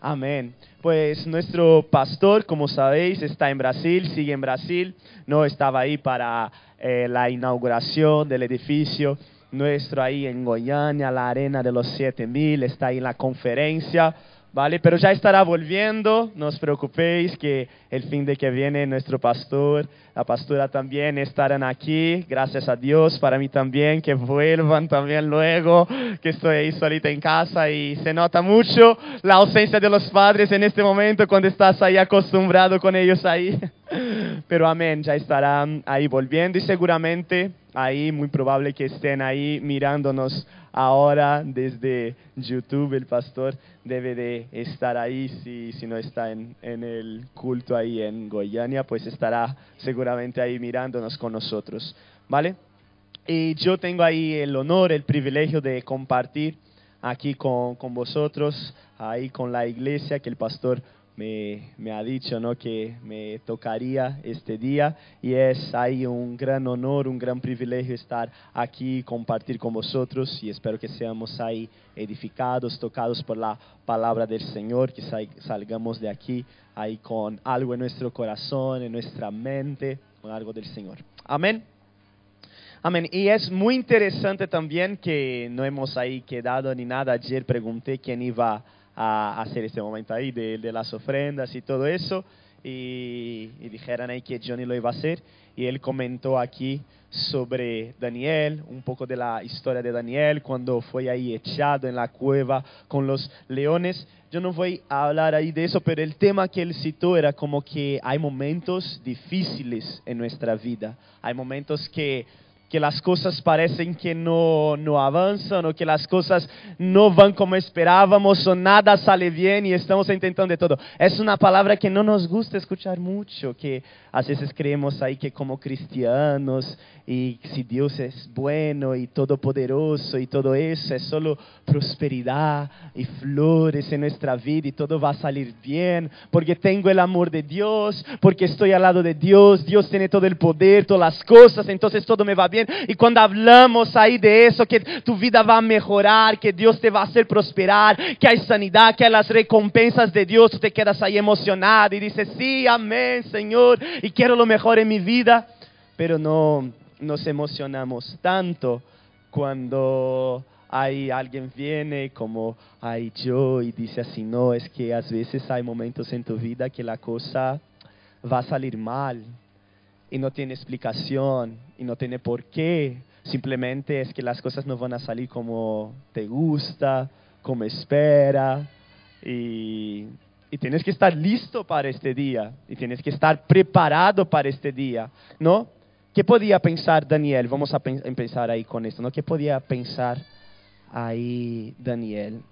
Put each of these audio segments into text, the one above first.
Amén. Pues nuestro pastor, como sabéis, está en Brasil, sigue en Brasil. No estaba ahí para eh, la inauguración del edificio nuestro ahí en Goiânia, la arena de los 7000, está ahí en la conferencia. ¿vale? Pero ya estará volviendo, no os preocupéis que el fin de que viene nuestro pastor, la pastora también estarán aquí, gracias a Dios, para mí también, que vuelvan también luego, que estoy ahí solita en casa y se nota mucho la ausencia de los padres en este momento cuando estás ahí acostumbrado con ellos ahí. Pero amén, ya estarán ahí volviendo y seguramente ahí muy probable que estén ahí mirándonos ahora desde YouTube. El pastor debe de estar ahí, si, si no está en, en el culto ahí en Goiânia, pues estará seguramente ahí mirándonos con nosotros. ¿Vale? Y yo tengo ahí el honor, el privilegio de compartir aquí con, con vosotros, ahí con la iglesia que el pastor me, ha dicho ¿no? que me tocaría este día y es ahí un gran honor, un gran privilegio estar aquí compartir con vosotros y espero que seamos ahí edificados, tocados por la palabra del Señor, que salgamos de aquí ahí con algo en nuestro corazón, en nuestra mente, con algo del Señor. Amén. Amén. Y es muy interesante también que no hemos ahí quedado ni nada. Ayer pregunté quién iba a a hacer este momento ahí de, las ofrendas y todo eso. Y, y, dijeron ahí que Johnny lo iba a hacer. Y él comentó aquí sobre Daniel, un poco de la historia de Daniel, cuando fue ahí echado en la cueva con los leones. Yo no voy a hablar ahí de eso, pero el tema que él citó era como que hay momentos difíciles en nuestra vida. Hay momentos que que las cosas parecen que no, no avanzan o que las cosas no van como esperábamos o nada sale bien y estamos intentando de todo. Es una palabra que no nos gusta escuchar mucho, que a veces creemos ahí que como cristianos y si Dios es bueno y todopoderoso y todo eso es solo prosperidad y flores en nuestra vida y todo va a salir bien porque tengo el amor de Dios, porque estoy al lado de Dios, Dios tiene todo el poder, todas las cosas, entonces todo me va bien y cuando hablamos ahí de eso, que tu vida va a mejorar, que Dios te va a hacer prosperar, que hay sanidad, que hay las recompensas de Dios, tú te quedas ahí emocionado y dices, sí, amén, Señor, y quiero lo mejor en mi vida. Pero no nos emocionamos tanto cuando hay alguien viene como hay yo y dice así, no, es que a veces hay momentos en tu vida que la cosa va a salir mal y no tiene explicación y no tiene por qué. Simplemente es que las cosas no van a salir como te gusta, como espera. Y, y tienes que estar listo para este día. Y tienes que estar preparado para este día. ¿No? ¿Qué podía pensar Daniel? Vamos a empezar ahí con esto. ¿no? ¿Qué podía pensar ahí Daniel?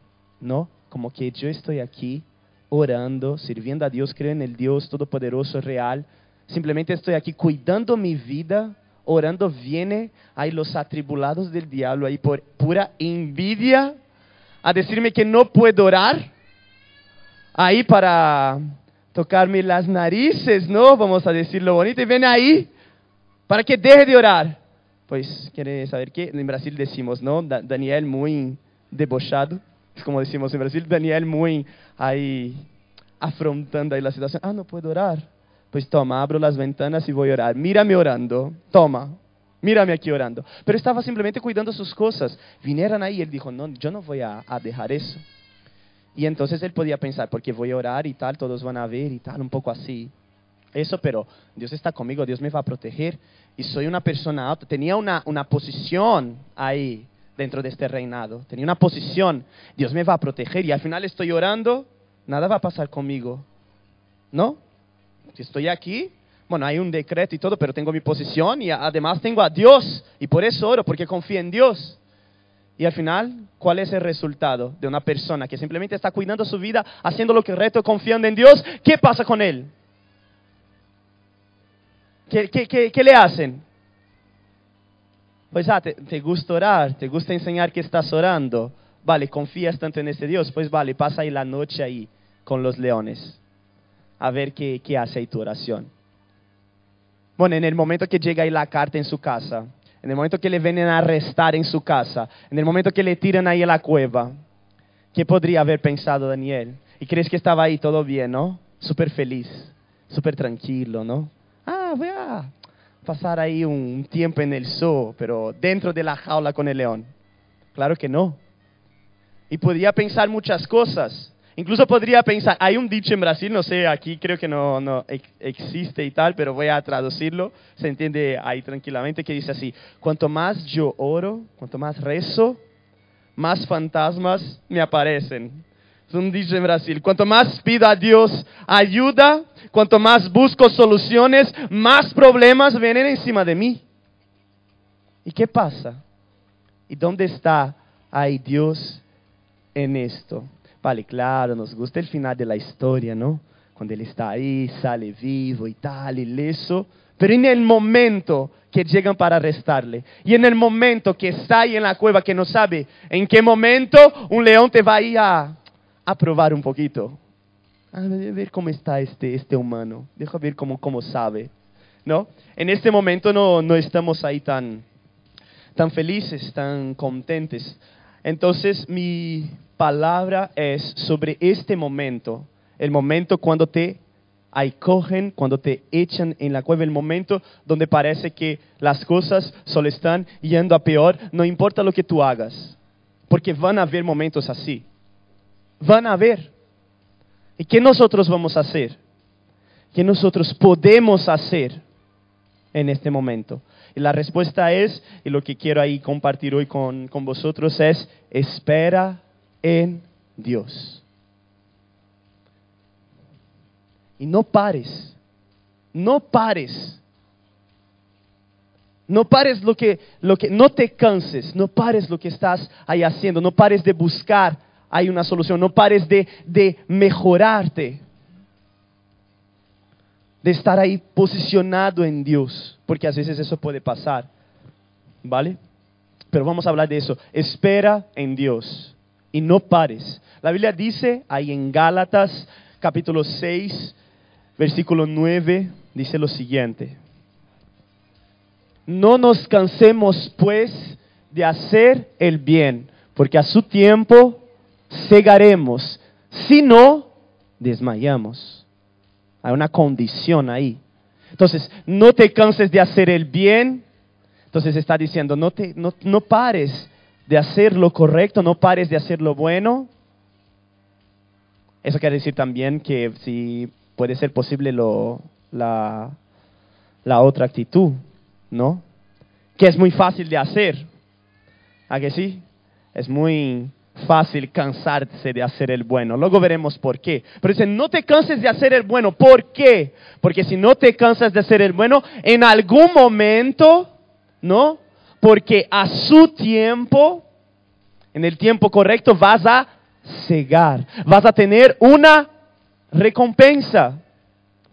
¿No? Como que yo estoy aquí orando, sirviendo a Dios, creo en el Dios Todopoderoso, real Simplemente estoy aquí cuidando mi vida, orando, viene ahí los atribulados del diablo ahí por pura envidia a decirme que no puedo orar. Ahí para tocarme las narices, ¿no? Vamos a decirlo bonito. Y viene ahí para que deje de orar. Pues, ¿quiere saber qué? En Brasil decimos, ¿no? Daniel muy debochado. Es como decimos en Brasil, Daniel muy ahí afrontando ahí la situación. Ah, no puedo orar. Pues toma, abro las ventanas y voy a orar. Mírame orando. Toma, mírame aquí orando. Pero estaba simplemente cuidando sus cosas. Vinieron ahí y él dijo, no, yo no voy a, dejar eso. Y entonces él podía pensar, porque voy a orar y tal, todos van a ver y tal, un poco así. Eso, pero Dios está conmigo, Dios me va a proteger. Y soy una persona alta. Tenía una, una posición ahí dentro de este reinado. Tenía una posición. Dios me va a proteger. Y al final estoy orando, nada va a pasar conmigo. ¿No? Si estoy aquí, bueno, hay un decreto y todo, pero tengo mi posición y además tengo a Dios. Y por eso oro, porque confío en Dios. Y al final, ¿cuál es el resultado de una persona que simplemente está cuidando su vida, haciendo lo que reto, confiando en Dios? ¿Qué pasa con él? ¿Qué, le hacen? Pues, ah, te, gusta orar, te gusta enseñar que estás orando. Vale, confías tanto en ese Dios. Pues vale, pasa ahí la noche ahí con los leones a ver qué, qué hace ahí tu oración. Bueno, en el momento que llega ahí la carta en su casa, en el momento que le vienen a arrestar en su casa, en el momento que le tiran ahí a la cueva, ¿qué podría haber pensado Daniel? Y crees que estaba ahí todo bien, ¿no? Súper feliz, súper tranquilo, ¿no? Ah, voy a pasar ahí un tiempo en el zoo, pero dentro de la jaula con el león. Claro que no. Y podría pensar muchas cosas. Incluso podría pensar, hay un dicho en Brasil, no sé, aquí creo que no, no existe y tal, pero voy a traducirlo, se entiende ahí tranquilamente, que dice así, cuanto más yo oro, cuanto más rezo, más fantasmas me aparecen. Es un dicho en Brasil, cuanto más pido a Dios ayuda, cuanto más busco soluciones, más problemas vienen encima de mí. ¿Y qué pasa? ¿Y dónde está ahí Dios en esto? Vale, claro, nos gusta el final de la historia, ¿no? Cuando Él está ahí, sale vivo y tal, ileso. Pero en el momento que llegan para arrestarle, y en el momento que está ahí en la cueva, que no sabe en qué momento un león te va a ir a, probar un poquito. A ver cómo está este, este humano, deja ver cómo, cómo sabe. ¿No? En este momento no, no estamos ahí tan, tan felices, tan contentes. Entonces mi, palabra es sobre este momento, el momento cuando te cogen, cuando te echan en la cueva, el momento donde parece que las cosas solo están yendo a peor, no importa lo que tú hagas, porque van a haber momentos así, van a haber. ¿Y qué nosotros vamos a hacer? ¿Qué nosotros podemos hacer en este momento? Y la respuesta es, y lo que quiero ahí compartir hoy con, con vosotros es, espera en Dios. Y no pares, no pares. No pares lo que, lo que, no te canses, no pares lo que estás ahí haciendo, no pares de buscar hay una solución, no pares de, de mejorarte, de estar ahí posicionado en Dios, porque a veces eso puede pasar, ¿vale? Pero vamos a hablar de eso, espera en Dios y no pares. La Biblia dice ahí en Gálatas capítulo 6, versículo 9, dice lo siguiente. No nos cansemos pues de hacer el bien, porque a su tiempo cegaremos, si no, desmayamos. Hay una condición ahí. Entonces, no te canses de hacer el bien. Entonces está diciendo, no, te, no, no pares de hacer lo correcto, no pares de hacer lo bueno. Eso quiere decir también que si puede ser posible la, la otra actitud, ¿no? Que es muy fácil de hacer. ¿A que sí? Es muy fácil cansarse de hacer el bueno. Luego veremos por qué. Pero dice, no te canses de hacer el bueno. ¿Por qué? Porque si no te cansas de hacer el bueno, en algún momento, ¿no? Porque a su tiempo, en el tiempo correcto, vas a cegar, vas a tener una recompensa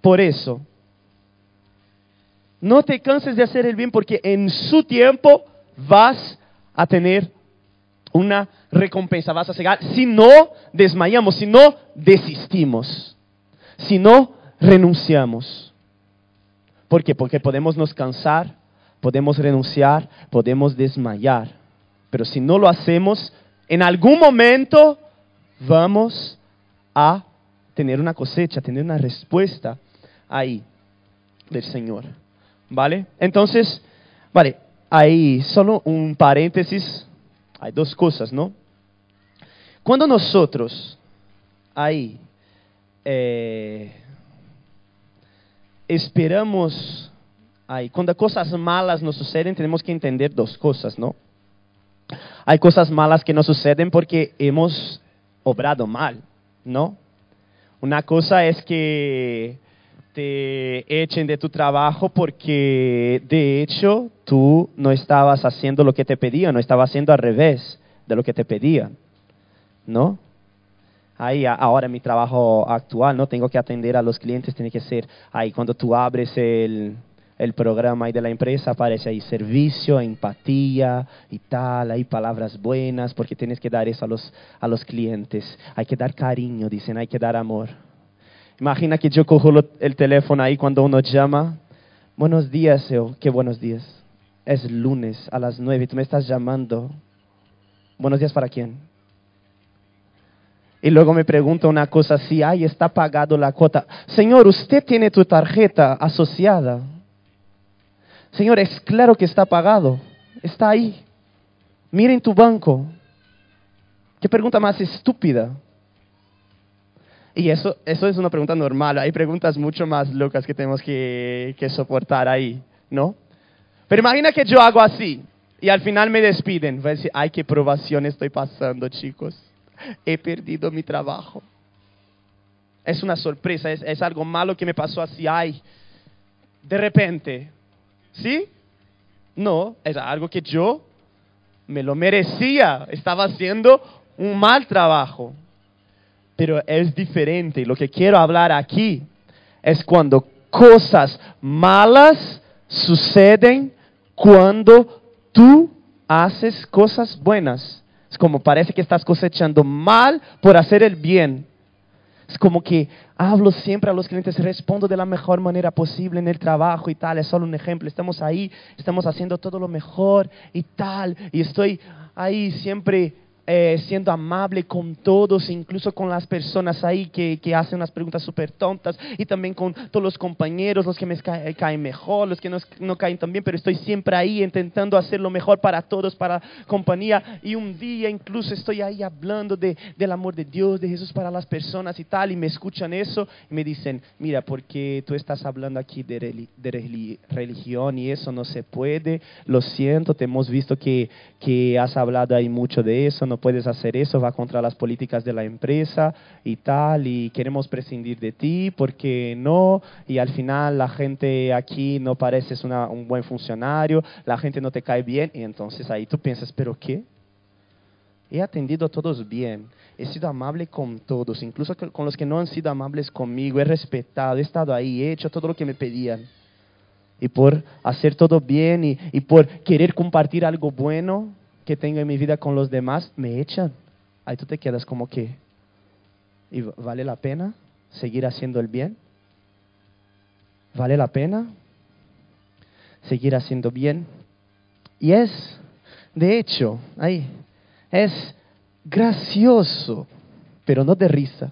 por eso. No te canses de hacer el bien porque en su tiempo vas a tener una recompensa, vas a cegar si no desmayamos, si no desistimos, si no renunciamos. ¿Por qué? Porque podemos nos cansar, podemos renunciar, podemos desmayar. Pero si no lo hacemos, en algún momento vamos a tener una cosecha, tener una respuesta ahí del Señor. ¿Vale? Entonces, vale, ahí solo un paréntesis, hay dos cosas, ¿no? Cuando nosotros ahí eh, esperamos Aí, quando coisas malas nos sucedem, temos que entender duas coisas, não? Há coisas malas que nos sucedem porque hemos obrado mal, não? Uma coisa é que te echen de tu trabajo porque de hecho tú no estabas haciendo lo que te pedían, no estabas haciendo al revés de lo que te pedían, ¿no? Ahí ahora mi trabajo actual, no tengo que atender a los clientes, tiene que ser ahí cuando tú abres el, el programa ahí de la empresa aparece ahí servicio, empatía y tal, hay palabras buenas porque tienes que dar eso a los, a los clientes. Hay que dar cariño, dicen, hay que dar amor. Imagina que yo cojo el teléfono ahí cuando uno llama. Buenos días, yo. ¿Qué buenos días? Es lunes a las nueve, tú me estás llamando. Buenos días para quién? Y luego me pregunta una cosa así, ay, está pagado la cuota. Señor, usted tiene tu tarjeta asociada. Señor, es claro que está pagado. Está ahí. Miren tu banco. ¿Qué pregunta más estúpida? Y eso, eso es una pregunta normal. Hay preguntas mucho más locas que tenemos que, soportar ahí, ¿no? Pero imagina que yo hago así y al final me despiden. Voy a decir, ay, qué probación estoy pasando, chicos. He perdido mi trabajo. Es una sorpresa, es, es algo malo que me pasó así, ay, de repente. ¿Sí? No, es algo que yo me lo merecía. Estaba haciendo un mal trabajo. Pero es diferente. Lo que quiero hablar aquí es cuando cosas malas suceden cuando tú haces cosas buenas. Es como parece que estás cosechando mal por hacer el bien. Es como que hablo siempre a los clientes, respondo de la mejor manera posible en el trabajo y tal. Es solo un ejemplo. Estamos ahí, estamos haciendo todo lo mejor y tal. Y estoy ahí siempre eh, siendo amable con todos, incluso con las personas ahí que, que hacen unas preguntas súper tontas y también con todos los compañeros, los que me caen mejor, los que no, no, caen tan bien, pero estoy siempre ahí intentando hacer lo mejor para todos, para compañía. Y un día incluso estoy ahí hablando de, del amor de Dios, de Jesús para las personas y tal, y me escuchan eso y me dicen, mira, porque tú estás hablando aquí de, de religión y eso no se puede, lo siento, te hemos visto que, que has hablado ahí mucho de eso, no puedes hacer eso, va contra las políticas de la empresa y tal, y queremos prescindir de ti, porque no? Y al final la gente aquí no pareces una, un buen funcionario, la gente no te cae bien, y entonces ahí tú piensas, ¿pero qué? He atendido a todos bien, he sido amable con todos, incluso con los que no han sido amables conmigo, he respetado, he estado ahí, he hecho todo lo que me pedían. Y por hacer todo bien y, y por querer compartir algo bueno, que tengo en mi vida con los demás, me echan. Ahí tú te quedas como que, ¿y vale la pena seguir haciendo el bien? ¿Vale la pena seguir haciendo bien? Y es, de hecho, ahí, es gracioso, pero no de risa.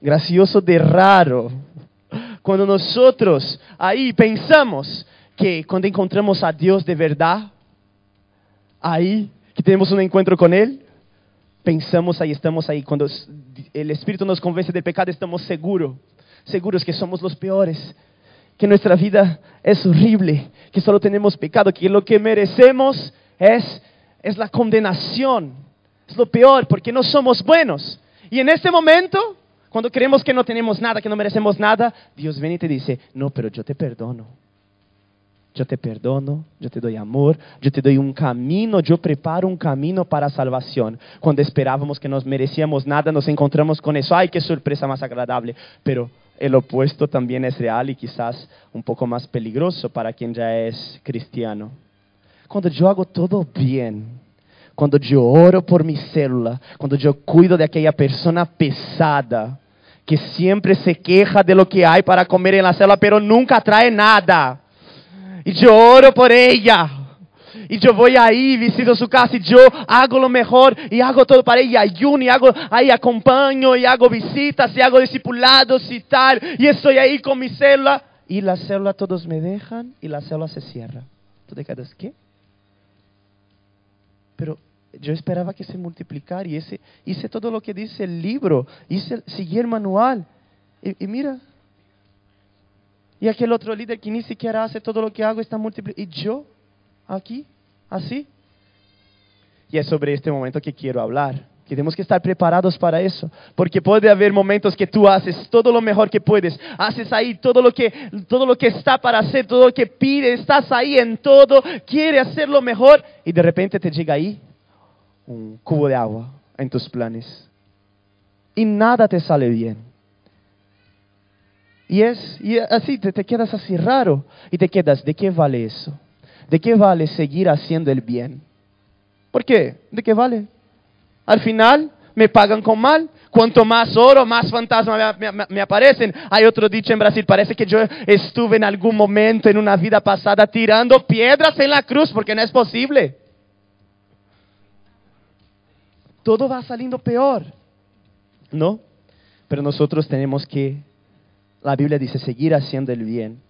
Gracioso de raro. Cuando nosotros ahí pensamos que cuando encontramos a Dios de verdad, ahí, que tenemos un encuentro con Él, pensamos ahí, estamos ahí. Cuando el Espíritu nos convence del pecado, estamos seguros, seguros que somos los peores, que nuestra vida es horrible, que solo tenemos pecado, que lo que merecemos es, es la condenación, es lo peor, porque no somos buenos. Y en este momento, cuando creemos que no tenemos nada, que no merecemos nada, Dios viene y te dice, no, pero yo te perdono yo te perdono, yo te doy amor, yo te doy un camino, yo preparo un camino para salvación. Cuando esperábamos que nos merecíamos nada, nos encontramos con eso. ¡Ay, qué sorpresa más agradable! Pero el opuesto también es real y quizás un poco más peligroso para quien ya es cristiano. Cuando yo hago todo bien, cuando yo oro por mi célula, cuando yo cuido de aquella persona pesada, que siempre se queja de lo que hay para comer en la célula, pero nunca trae nada y yo oro por ella. Y yo voy ahí, visito su casa y yo hago lo mejor y hago todo para ella. Ayuno y hago, ahí acompaño y hago visitas y hago discipulados y tal. Y estoy ahí con mi célula. Y la célula todos me dejan y la célula se cierra. ¿Tú te quedas qué? Pero yo esperaba que se multiplicara y ese, hice todo lo que dice el libro, hice, seguí el manual. y mira, y aquel otro líder que ni siquiera hace todo lo que hago está multiplicando. Y yo, aquí, así. Y es sobre este momento que quiero hablar. Que tenemos que estar preparados para eso. Porque puede haber momentos que tú haces todo lo mejor que puedes. Haces ahí todo lo que, todo lo que está para hacer, todo lo que pides. Estás ahí en todo. Quieres hacerlo mejor. Y de repente te llega ahí un cubo de agua en tus planes. Y nada te sale bien. Y es y así, te, te quedas así raro y te quedas, ¿de qué vale eso? ¿De qué vale seguir haciendo el bien? ¿Por qué? ¿De qué vale? Al final me pagan con mal. Cuanto más oro, más fantasmas me, me, me, aparecen. Hay otro dicho en Brasil, parece que yo estuve en algún momento en una vida pasada tirando piedras en la cruz porque no es posible. todo va saliendo peor. ¿No? Pero nosotros tenemos que, la Biblia dice, seguir haciendo el bien.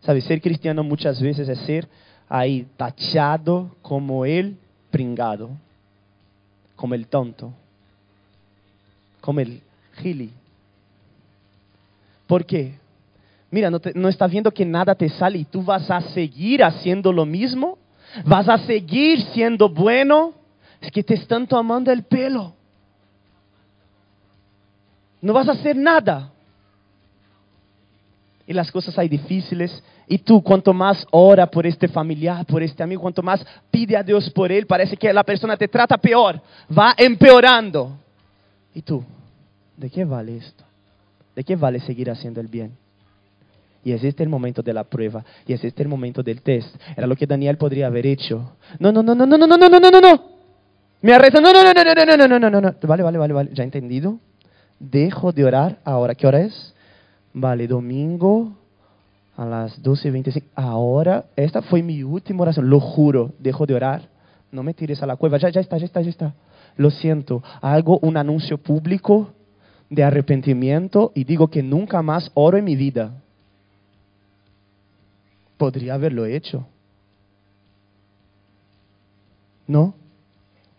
¿Sabes? Ser cristiano muchas veces es ser ahí tachado como el pringado, como el tonto, como el gili. ¿Por qué? Mira, no, no estás viendo que nada te sale y tú vas a seguir haciendo lo mismo. Vas a seguir siendo bueno. Es que te están tomando el pelo. No vas a hacer nada. Y las cosas hay difíciles. Y tú, cuanto más ora por este familiar, por este amigo, cuanto más pide a Dios por él, parece que la persona te trata peor. Va empeorando. Y tú, ¿de qué vale esto? ¿De qué vale seguir haciendo el bien? Y es este el momento de la prueba. Y es este el momento del test. Era lo que Daniel podría haber hecho. No, no, no, no, no, no, no, no, no, no, no. Me arresta. No, no, no, no, no, no, no, no, no, no, no. Vale, vale, vale, vale. ¿Ya entendido? Dejo de orar ahora. ¿Qué hora es? Vale, domingo a las 12.25. Ahora, esta fue mi última oración. Lo juro, dejo de orar. No me tires a la cueva. Ya, ya está, ya está, ya está. Lo siento. Hago un anuncio público de arrepentimiento y digo que nunca más oro en mi vida. Podría haberlo hecho. ¿No?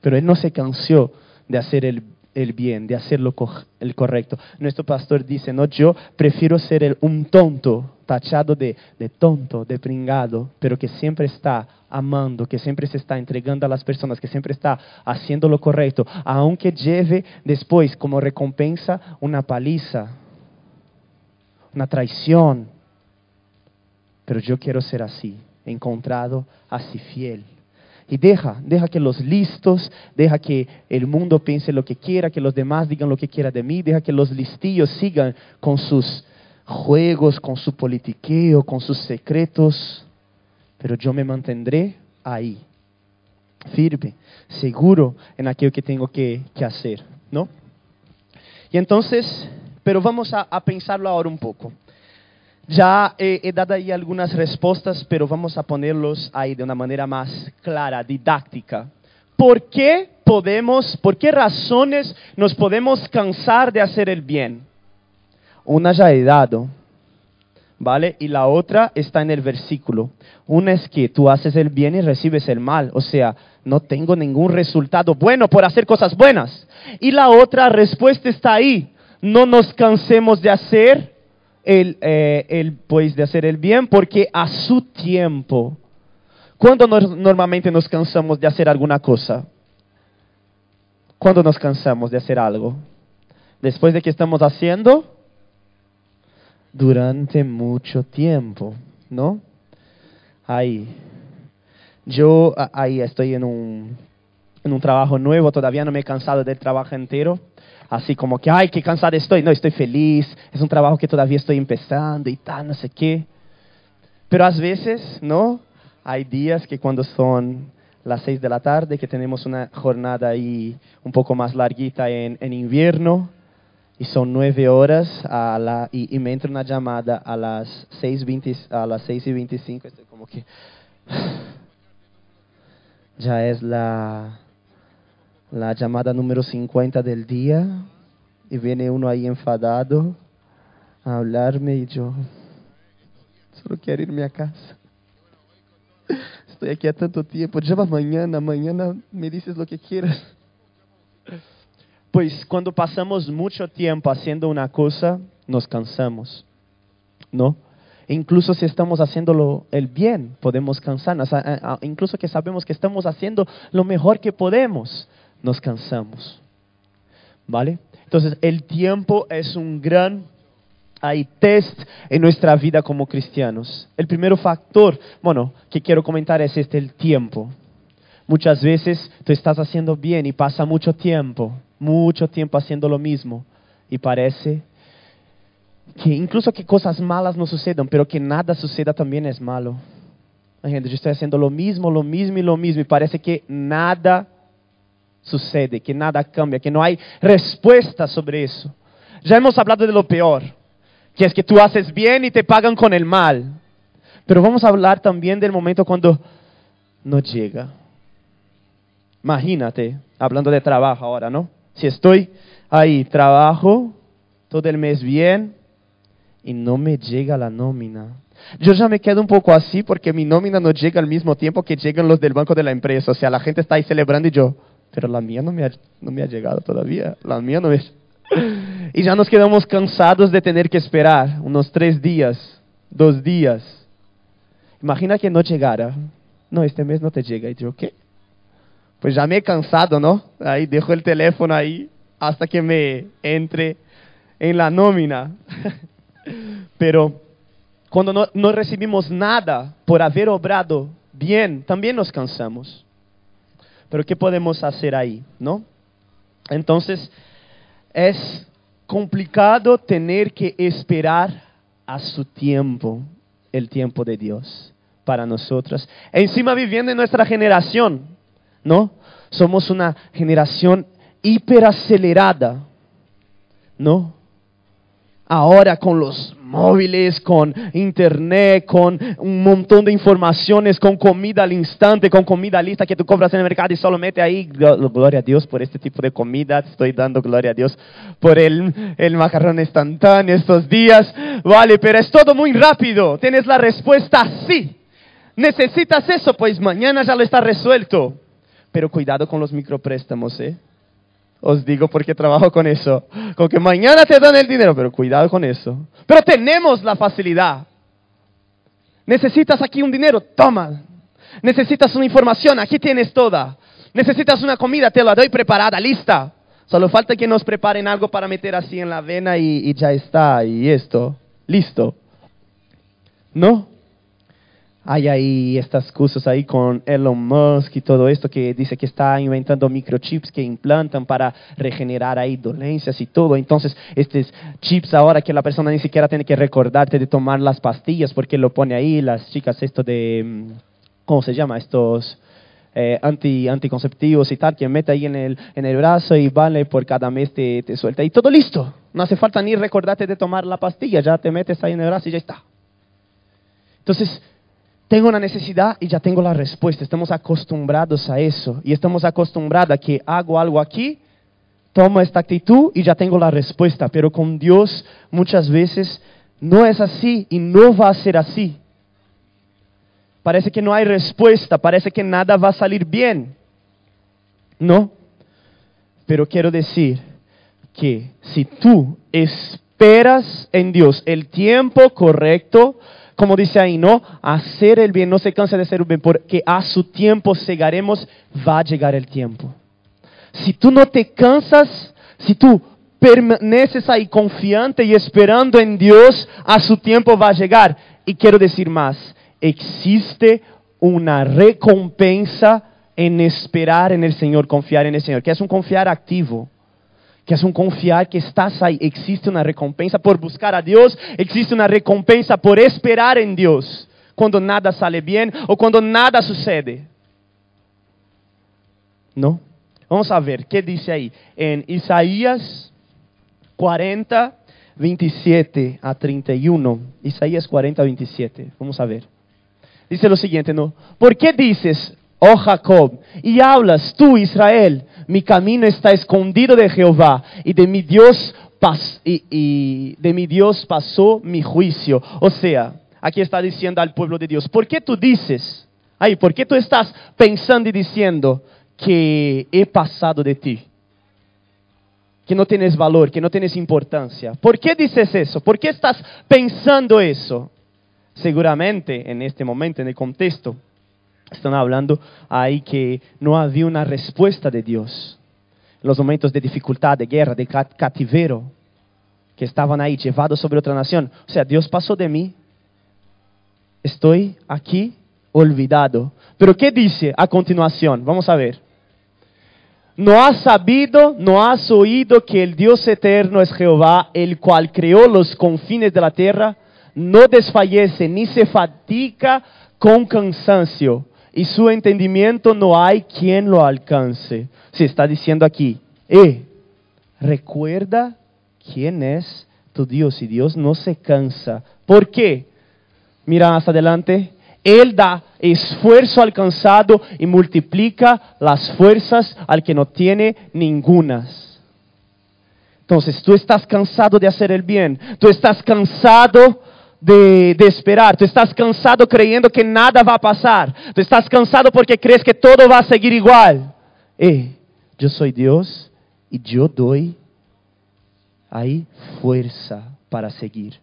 Pero él no se cansó de hacer el, el bien, de hacer lo el correcto. Nuestro pastor dice, no, yo prefiero ser un tonto, tachado de, de tonto, de pringado, pero que siempre está amando, que siempre se está entregando a las personas, que siempre está haciendo lo correcto, aunque lleve después como recompensa una paliza, una traición. Pero yo quiero ser así, encontrado así fiel. Y deja, deja que los listos, deja que el mundo piense lo que quiera, que los demás digan lo que quiera de mí, deja que los listillos sigan con sus juegos, con su politiqueo, con sus secretos, pero yo me mantendré ahí, firme, seguro en aquello que tengo que, hacer, ¿no? Y entonces, pero vamos a, pensarlo ahora un poco. Ya he, dado ahí algunas respuestas, pero vamos a ponerlos ahí de una manera más clara, didáctica. ¿Por qué podemos, por qué razones nos podemos cansar de hacer el bien? Una ya he dado, ¿vale? Y la otra está en el versículo. Una es que tú haces el bien y recibes el mal, o sea, no tengo ningún resultado bueno por hacer cosas buenas. Y la otra respuesta está ahí. No nos cansemos de hacer el, eh, pues de hacer el bien porque a su tiempo. ¿Cuándo normalmente nos cansamos de hacer alguna cosa? ¿Cuándo nos cansamos de hacer algo? Después de que estamos haciendo durante mucho tiempo, ¿no? Ahí. Yo ahí estoy en un, en un trabajo nuevo, todavía no me he cansado del trabajo entero. Así como que, ay, qué cansado estoy. No, estoy feliz. Es un trabajo que todavía estoy empezando y tal, no sé qué. Pero a veces, ¿no? Hay días que cuando son las seis de la tarde, que tenemos una jornada ahí un poco más larguita en, en invierno, y son nueve horas a la, y, me entra una llamada a las seis, a las seis y veinticinco, estoy como que ya es la, la llamada número 50 del día y viene uno ahí enfadado a hablarme y yo solo quiero irme a casa. Estoy aquí a tanto tiempo, llama mañana, mañana me dices lo que quieras. Pues cuando pasamos mucho tiempo haciendo una cosa, nos cansamos, ¿no? Incluso si estamos haciendo el bien, podemos cansarnos. Incluso que sabemos que estamos haciendo lo mejor que podemos, nos cansamos. ¿Vale? Entonces, el tiempo es un gran hay test en nuestra vida como cristianos. El primer factor, bueno, que quiero comentar es este, el tiempo. Muchas veces tú estás haciendo bien y pasa mucho tiempo mucho tiempo haciendo lo mismo y parece que incluso que cosas malas no sucedan, pero que nada suceda también es malo. Gente, yo estoy haciendo lo mismo, lo mismo y lo mismo y parece que nada sucede, que nada cambia, que no hay respuesta sobre eso. Ya hemos hablado de lo peor, que es que tú haces bien y te pagan con el mal. Pero vamos a hablar también del momento cuando no llega Imagínate, hablando de trabajo ahora, ¿no? Si estoy ahí, trabajo todo el mes bien y no me llega la nómina. Yo ya me quedo un poco así porque mi nómina no llega al mismo tiempo que llegan los del banco de la empresa. O sea, la gente está ahí celebrando y yo, pero la mía no me ha, no me ha llegado todavía. La mía no es. Y ya nos quedamos cansados de tener que esperar unos tres días, dos días. Imagina que no llegara. No, este mes no te llega. Y yo, ¿qué? Pues ya me he cansado, ¿no? Ahí dejo el teléfono ahí hasta que me entre en la nómina. Pero cuando no, no, recibimos nada por haber obrado bien, también nos cansamos. Pero ¿qué podemos hacer ahí? ¿No? Entonces, es complicado tener que esperar a su tiempo, el tiempo de Dios para nosotros. E encima viviendo en nuestra generación, ¿no? Somos una generación hiperacelerada, ¿no? Ahora con los móviles, con internet, con un montón de informaciones, con comida al instante, con comida lista que tú compras en el mercado y solo mete ahí, gloria a Dios por este tipo de comida, estoy dando gloria a Dios por el, el macarrón instantáneo estos días, vale, pero es todo muy rápido, tienes la respuesta sí. Necesitas eso, pues mañana ya lo está resuelto. Pero cuidado con los micropréstamos, ¿eh? Os digo porque trabajo con eso. Con que mañana te dan el dinero, pero cuidado con eso. Pero tenemos la facilidad. Necesitas aquí un dinero, toma. Necesitas una información, aquí tienes toda. Necesitas una comida, te la doy preparada, lista. Solo falta que nos preparen algo para meter así en la vena y, y ya está. Y esto, listo. ¿No? Hay ahí estas cosas ahí con Elon Musk y todo esto que dice que está inventando microchips que implantan para regenerar ahí dolencias y todo. Entonces, estos chips ahora que la persona ni siquiera tiene que recordarte de tomar las pastillas porque lo pone ahí, las chicas esto de, mm, ¿cómo se llama? Estos... Eh, anti, anticonceptivos y tal, que mete ahí en el, en el brazo y vale por cada mes te, te suelta. Y todo listo. No hace falta ni recordarte de tomar la pastilla, ya te metes ahí en el brazo y ya está. Entonces, tengo una necesidad y ya tengo la respuesta. Estamos acostumbrados a eso y estamos acostumbrados a que hago algo aquí, tomo esta actitud y ya tengo la respuesta. Pero con Dios muchas veces no es así y no va a ser así. Parece que no hay respuesta, parece que nada va a salir bien. ¿No? Pero quiero decir que si tú esperas en Dios el tiempo correcto, como dice ahí, no, hacer el bien, no se cansa de hacer el bien, porque a su tiempo segaremos, va a llegar el tiempo. Si tú no te cansas, si tú permaneces ahí confiante y esperando en Dios, a su tiempo va a llegar. Y quiero decir más, existe una recompensa en esperar en el Señor, confiar en el Señor, que es un confiar activo que es un confiar que estás ahí. Existe una recompensa por buscar a Dios, existe una recompensa por esperar en Dios cuando nada sale bien o cuando nada sucede. ¿No? Vamos a ver qué dice ahí. En Isaías 40, 27 a 31. Isaías 40, 27. Vamos a ver. Dice lo siguiente, ¿no? ¿Por qué dices, oh Jacob, y hablas tú, Israel? Mi camino está escondido de Jehová y de mi Dios, pasó mi juicio. O sea, aquí está diciendo al pueblo de Dios, ¿por qué tú dices? Ay, ¿por qué tú estás pensando y diciendo que he pasado de ti? Que no tienes valor, que no tienes importancia. ¿Por qué dices eso? ¿Por qué estás pensando eso? Seguramente en este momento, en el contexto, están hablando ahí que no había una respuesta de Dios. Los momentos de dificultad, de guerra, de cativero, que estaban ahí llevados sobre otra nación. O sea, Dios pasó de mí. Estoy aquí olvidado. Pero ¿qué dice a continuación? Vamos a ver. No has sabido, no has oído que el Dios eterno es Jehová, el cual creó los confines de la tierra, no desfallece ni se fatiga con cansancio y su entendimiento no hay quien lo alcance. Se está diciendo aquí, eh, recuerda quién es tu Dios y Dios no se cansa. ¿Por qué? Mira más adelante, Él da esfuerzo al cansado y multiplica las fuerzas al que no tiene ningunas. Entonces, tú estás cansado de hacer el bien, tú estás cansado de, de, esperar, tú estás cansado creyendo que nada va a pasar, estás cansado porque crees que todo va a seguir igual. Eh, yo soy Dios y yo doy ahí fuerza para seguir.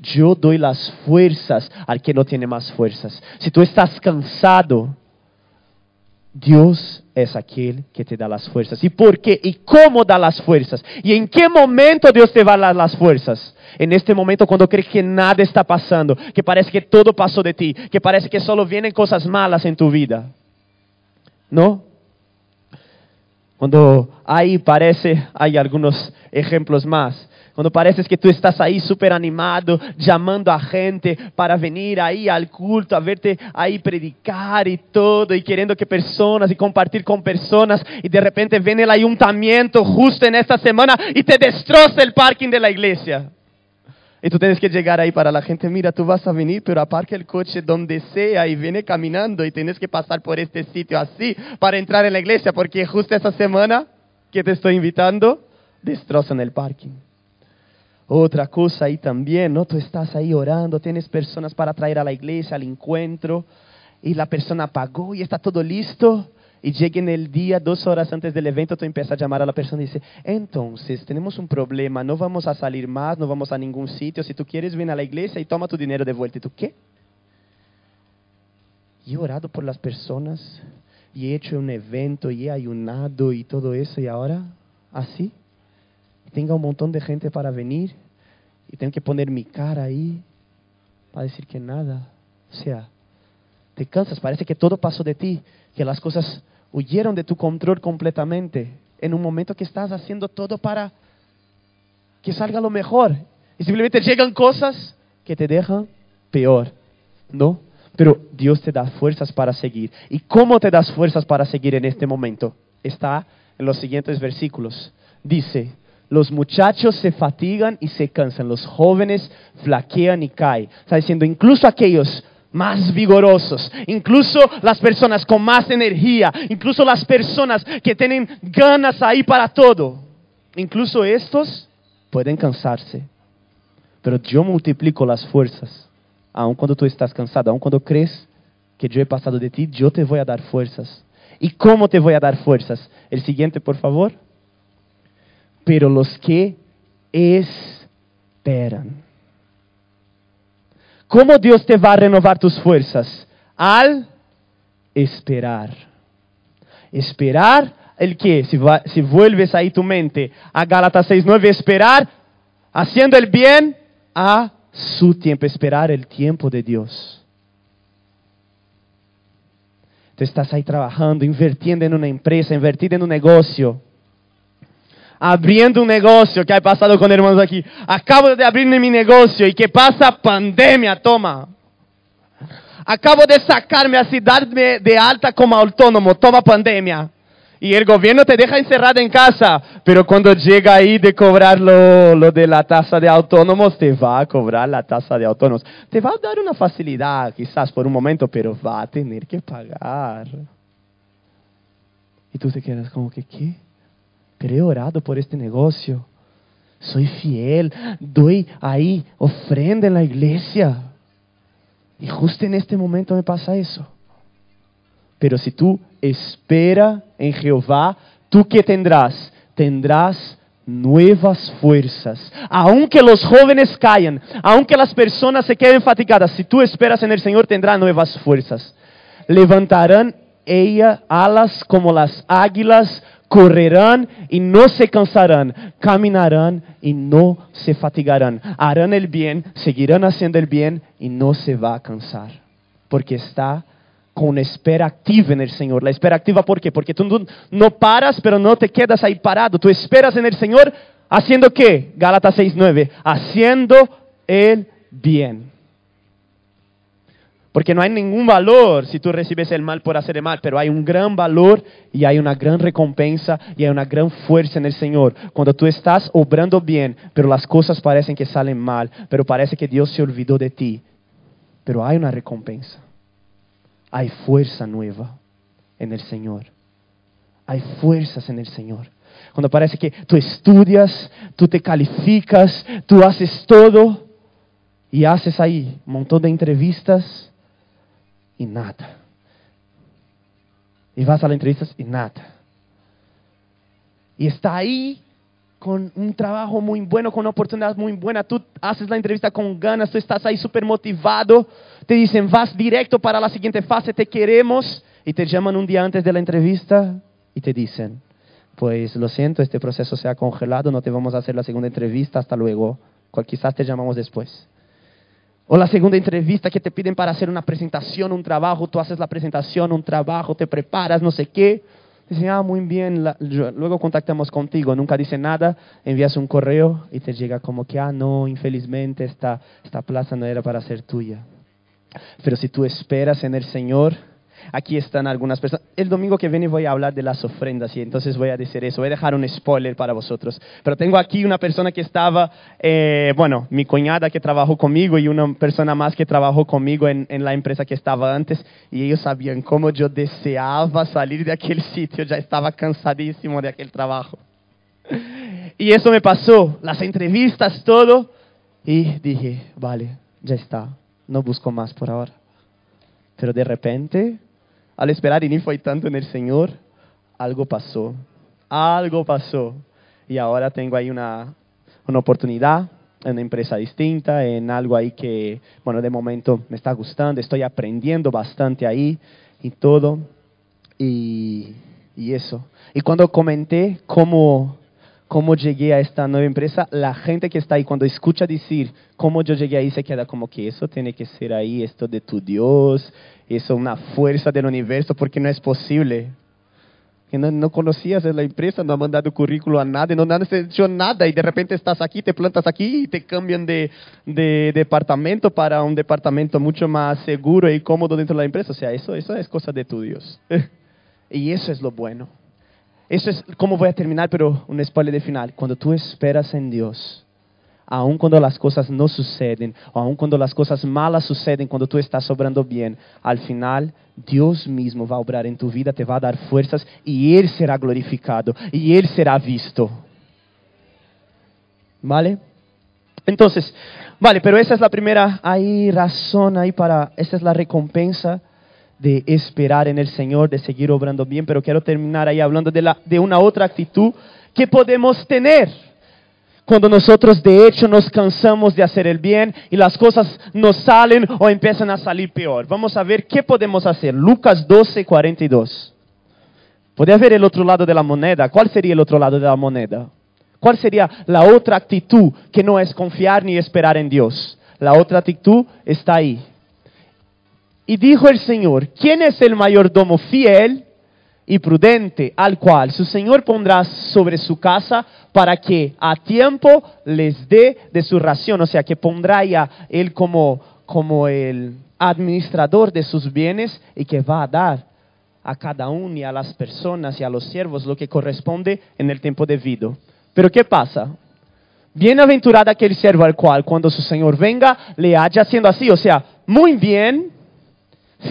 Yo doy las fuerzas al que no tiene más fuerzas. Si tú estás cansado, Dios es aquel que te da las fuerzas. ¿Y por qué? ¿Y cómo da las fuerzas? ¿Y en qué momento Dios te va a dar las fuerzas? En este momento cuando crees que nada está pasando, que parece que todo pasó de ti, que parece que solo vienen cosas malas en tu vida. ¿No? Cuando ahí parece, hay algunos ejemplos más. Cuando parece que tú estás ahí súper animado, llamando a gente para venir ahí al culto, a verte ahí predicar y todo, y queriendo que personas y compartir con personas, y de repente viene el ayuntamiento justo en esta semana y te destroza el parking de la iglesia. Y tú tienes que llegar ahí para la gente, mira, tú vas a venir, pero aparca el coche donde sea y viene caminando y tienes que pasar por este sitio así para entrar en la iglesia, porque justo esta semana que te estoy invitando, destrozan el parking. Otra cosa ahí también, ¿no? Tú estás ahí orando, tienes personas para traer a la iglesia, al encuentro, y la persona pagó y está todo listo. Y llega en el día, dos horas antes del evento, tú empiezas a llamar a la persona y dice, entonces, tenemos un problema, no vamos a salir más, no vamos a ningún sitio, si tú quieres, ven a la iglesia y toma tu dinero de vuelta. ¿Y tú qué? Y he orado por las personas, y he hecho un evento, y he ayunado y todo eso, y ahora, así tenga un montón de gente para venir y tengo que poner mi cara ahí para decir que nada. O sea, te cansas, parece que todo pasó de ti, que las cosas huyeron de tu control completamente en un momento que estás haciendo todo para que salga lo mejor. Y simplemente llegan cosas que te dejan peor, ¿no? Pero Dios te da fuerzas para seguir. ¿Y cómo te das fuerzas para seguir en este momento? Está en los siguientes versículos. Dice, los muchachos se fatigan y se cansan, los jóvenes flaquean y caen. Está diciendo, incluso aquellos más vigorosos, incluso las personas con más energía, incluso las personas que tienen ganas ahí para todo, incluso estos pueden cansarse. Pero yo multiplico las fuerzas, aun cuando tú estás cansado, aun cuando crees que yo he pasado de ti, yo te voy a dar fuerzas. ¿Y cómo te voy a dar fuerzas? El siguiente, por favor pero los que esperan. ¿Cómo Dios te va a renovar tus fuerzas? Al esperar. Esperar el que, si, si vuelves ahí tu mente a Gálatas 6.9, esperar haciendo el bien a su tiempo, esperar el tiempo de Dios. Tú estás ahí trabajando, invirtiendo en una empresa, invirtiendo en un negocio abriendo un negocio, que ha pasado con hermanos aquí. Acabo de abrir mi negocio y ¿qué pasa? Pandemia, toma. Acabo de sacarme así, darme de alta como autónomo, toma pandemia. Y el gobierno te deja encerrado en casa, pero cuando llega ahí de cobrar lo, lo, de la tasa de autónomos, te va a cobrar la tasa de autónomos. Te va a dar una facilidad, quizás por un momento, pero va a tener que pagar. Y tú te quedas como que, ¿qué? He orado por este negocio. Soy fiel, doy ahí ofrenda en la iglesia. Y justo en este momento me pasa eso. Pero si tú espera en Jehová, ¿tú qué tendrás? Tendrás nuevas fuerzas. Aunque los jóvenes caigan, aunque las personas se queden fatigadas, si tú esperas en el Señor, tendrás nuevas fuerzas. Levantarán ella alas como las águilas, correrán y no se cansarán, caminarán y no se fatigarán, harán el bien, seguirán haciendo el bien y no se va a cansar, porque está con espera activa en el Señor. La espera activa, ¿por qué? Porque tú no, paras, pero no te quedas ahí parado. Tú esperas en el Señor haciendo qué? Gálatas 6.9, haciendo el bien. Porque no hay ningún valor si tú recibes el mal por hacer el mal, pero hay un gran valor y hay una gran recompensa y hay una gran fuerza en el Señor. Cuando tú estás obrando bien, pero las cosas parecen que salen mal, pero parece que Dios se olvidó de ti. Pero hay una recompensa. hay fuerza nueva en el Señor. Hay fuerzas en el Señor. Cuando parece que tú estudias, tú te calificas, tú haces todo y haces ahí un montón de entrevistas y nada. Y vas a las entrevistas y nada. Y está ahí con un trabajo muy bueno, con una oportunidad muy buena. Tú haces la entrevista con ganas, tú estás ahí súper motivado. Te dicen, vas directo para la siguiente fase, te queremos. Y te llaman un día antes de la entrevista y te dicen, pues lo siento, este proceso se ha congelado, no te vamos a hacer la segunda entrevista, hasta luego. Quizás te llamamos después. O la segunda entrevista que te piden para hacer una presentación, un trabajo, tú haces la presentación, un trabajo, te preparas, no sé qué. Dicen, ah, muy bien, luego contactamos contigo, nunca dice nada, envías un correo y te llega como que, ah, no, infelizmente esta, esta plaza no era para ser tuya. Pero si tú esperas en el Señor, aquí están algunas personas. El domingo que viene voy a hablar de las ofrendas y entonces voy a decir eso. Voy a dejar un spoiler para vosotros. Pero tengo aquí una persona que estaba, eh, bueno, mi cuñada que trabajó conmigo y una persona más que trabajó conmigo en, en la empresa que estaba antes y ellos sabían cómo yo deseaba salir de aquel sitio. Ya estaba cansadísimo de aquel trabajo. Y eso me pasó, las entrevistas, todo. Y dije, vale, ya está, no busco más por ahora. Pero de repente al esperar y ni fue tanto en el Señor, algo pasó. Algo pasó. Y ahora tengo ahí una, una oportunidad en una empresa distinta, en algo ahí que, bueno, de momento me está gustando, estoy aprendiendo bastante ahí y todo. Y, y eso. Y cuando comenté cómo, cómo llegué a esta nueva empresa, la gente que está ahí, cuando escucha decir cómo yo llegué ahí, se queda como que eso tiene que ser ahí, esto de tu Dios, es una fuerza del universo, porque no es posible. Que no, no, conocías la empresa, no ha mandado currículo a nadie, no has hecho nada y de repente estás aquí, te plantas aquí y te cambian de, de, departamento para un departamento mucho más seguro y cómodo dentro de la empresa. O sea, eso, eso es cosa de tu Dios. y eso es lo bueno. Eso es como voy a terminar, pero un spoiler de final. Cuando tú esperas en Dios, aun cuando las cosas no suceden, o aun cuando las cosas malas suceden, cuando tú estás obrando bien, al final Dios mismo va a obrar en tu vida, te va a dar fuerzas y Él será glorificado y Él será visto. ¿Vale? Entonces, vale, pero esa es la primera ahí razón ahí para, esa es la recompensa de esperar en el Señor, de seguir obrando bien, pero quiero terminar ahí hablando de, de una otra actitud que podemos tener cuando nosotros de hecho nos cansamos de hacer el bien y las cosas nos salen o empiezan a salir peor. Vamos a ver qué podemos hacer. Lucas 12, 42. Puede ver el otro lado de la moneda. ¿Cuál sería el otro lado de la moneda? ¿Cuál sería la otra actitud que no es confiar ni esperar en Dios? La otra actitud está ahí. Y dijo el Señor, ¿quién es el mayordomo fiel y prudente al cual su Señor pondrá sobre su casa para que a tiempo les dé de su ración, o sea, que pondrá ya él como, como el administrador de sus bienes y que va a dar a cada uno y a las personas y a los siervos lo que corresponde en el tiempo debido. Pero ¿qué pasa? Bienaventurado aquel siervo al cual cuando su Señor venga le haya haciendo así, o sea, muy bien,